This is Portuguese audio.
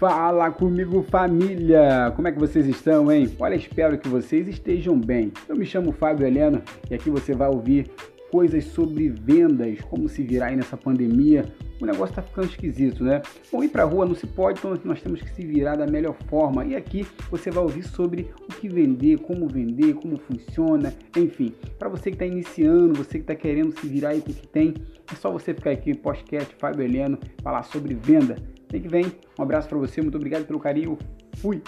Fala comigo, família! Como é que vocês estão, hein? Olha, espero que vocês estejam bem. Eu me chamo Fábio Heleno e aqui você vai ouvir coisas sobre vendas, como se virar aí nessa pandemia. O negócio tá ficando esquisito, né? Bom, ir pra rua não se pode, então nós temos que se virar da melhor forma. E aqui você vai ouvir sobre o que vender, como vender, como funciona, enfim. Para você que está iniciando, você que está querendo se virar aí com o que tem, é só você ficar aqui podcast Fábio Heleno, falar sobre venda. Tem que vem. Um abraço para você, muito obrigado pelo carinho. Fui!